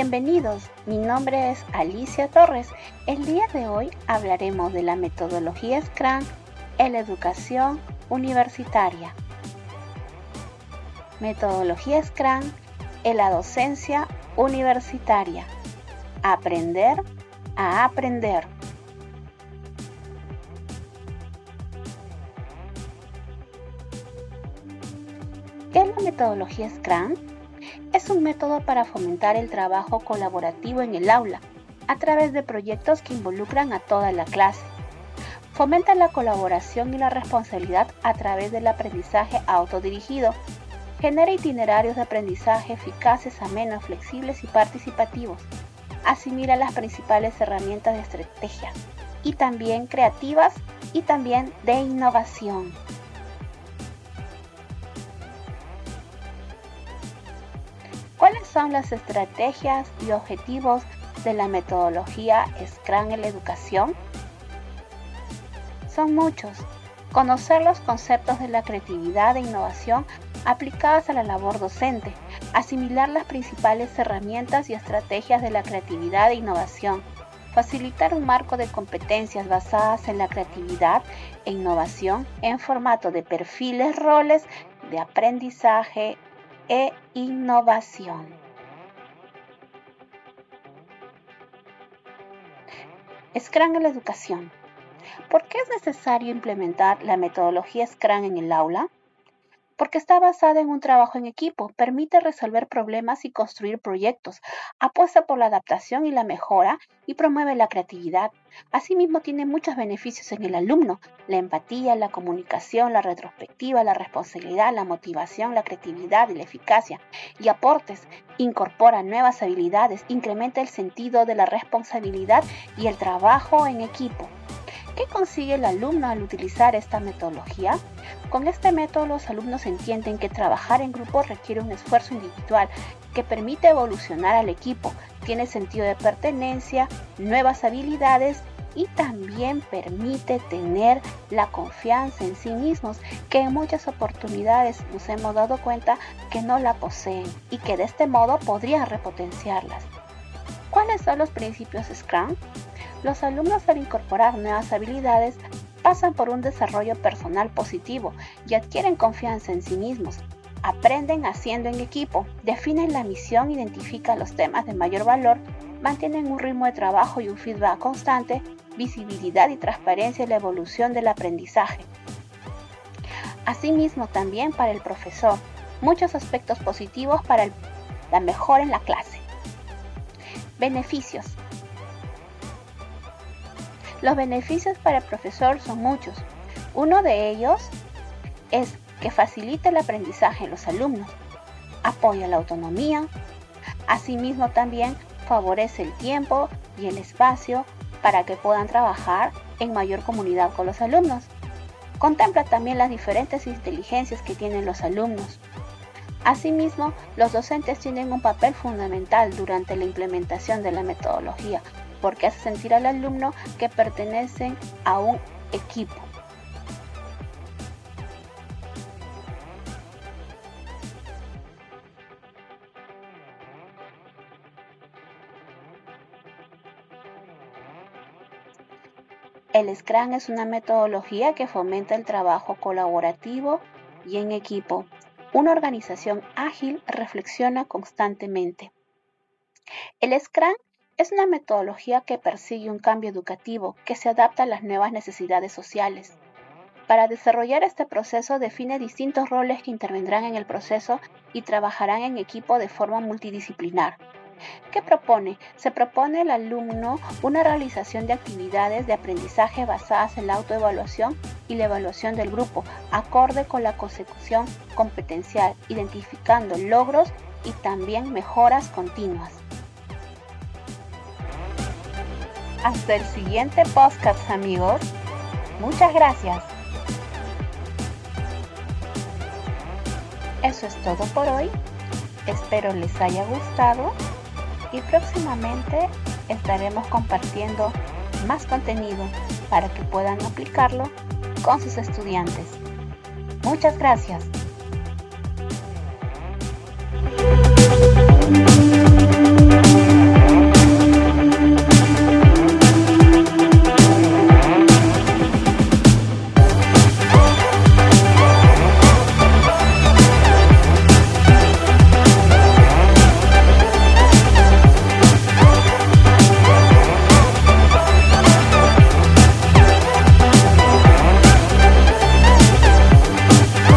Bienvenidos, mi nombre es Alicia Torres. El día de hoy hablaremos de la metodología Scrum en la educación universitaria. Metodología Scrum en la docencia universitaria. Aprender a aprender. ¿Qué es la metodología Scrum? Es un método para fomentar el trabajo colaborativo en el aula a través de proyectos que involucran a toda la clase. Fomenta la colaboración y la responsabilidad a través del aprendizaje autodirigido. Genera itinerarios de aprendizaje eficaces, amenos, flexibles y participativos. Asimila las principales herramientas de estrategia y también creativas y también de innovación. ¿Cuáles son las estrategias y objetivos de la metodología Scrum en la educación? Son muchos. Conocer los conceptos de la creatividad e innovación aplicadas a la labor docente, asimilar las principales herramientas y estrategias de la creatividad e innovación, facilitar un marco de competencias basadas en la creatividad e innovación en formato de perfiles, roles de aprendizaje, e innovación. Scrum en la educación. ¿Por qué es necesario implementar la metodología Scrum en el aula? Porque está basada en un trabajo en equipo, permite resolver problemas y construir proyectos, apuesta por la adaptación y la mejora y promueve la creatividad. Asimismo, tiene muchos beneficios en el alumno, la empatía, la comunicación, la retrospectiva, la responsabilidad, la motivación, la creatividad y la eficacia. Y aportes, incorpora nuevas habilidades, incrementa el sentido de la responsabilidad y el trabajo en equipo. ¿Qué consigue el alumno al utilizar esta metodología? Con este método los alumnos entienden que trabajar en grupo requiere un esfuerzo individual que permite evolucionar al equipo, tiene sentido de pertenencia, nuevas habilidades y también permite tener la confianza en sí mismos que en muchas oportunidades nos hemos dado cuenta que no la poseen y que de este modo podrían repotenciarlas. ¿Cuáles son los principios Scrum? Los alumnos al incorporar nuevas habilidades pasan por un desarrollo personal positivo y adquieren confianza en sí mismos. Aprenden haciendo en equipo, definen la misión, identifican los temas de mayor valor, mantienen un ritmo de trabajo y un feedback constante, visibilidad y transparencia en la evolución del aprendizaje. Asimismo, también para el profesor, muchos aspectos positivos para la mejora en la clase. Beneficios. Los beneficios para el profesor son muchos. Uno de ellos es que facilita el aprendizaje en los alumnos, apoya la autonomía, asimismo también favorece el tiempo y el espacio para que puedan trabajar en mayor comunidad con los alumnos. Contempla también las diferentes inteligencias que tienen los alumnos. Asimismo, los docentes tienen un papel fundamental durante la implementación de la metodología, porque hace sentir al alumno que pertenecen a un equipo. El Scrum es una metodología que fomenta el trabajo colaborativo y en equipo. Una organización ágil reflexiona constantemente. El Scrum es una metodología que persigue un cambio educativo que se adapta a las nuevas necesidades sociales. Para desarrollar este proceso define distintos roles que intervendrán en el proceso y trabajarán en equipo de forma multidisciplinar. ¿Qué propone? Se propone al alumno una realización de actividades de aprendizaje basadas en la autoevaluación y la evaluación del grupo, acorde con la consecución competencial, identificando logros y también mejoras continuas. Hasta el siguiente podcast amigos. Muchas gracias. Eso es todo por hoy. Espero les haya gustado y próximamente estaremos compartiendo más contenido para que puedan aplicarlo con sus estudiantes. Muchas gracias.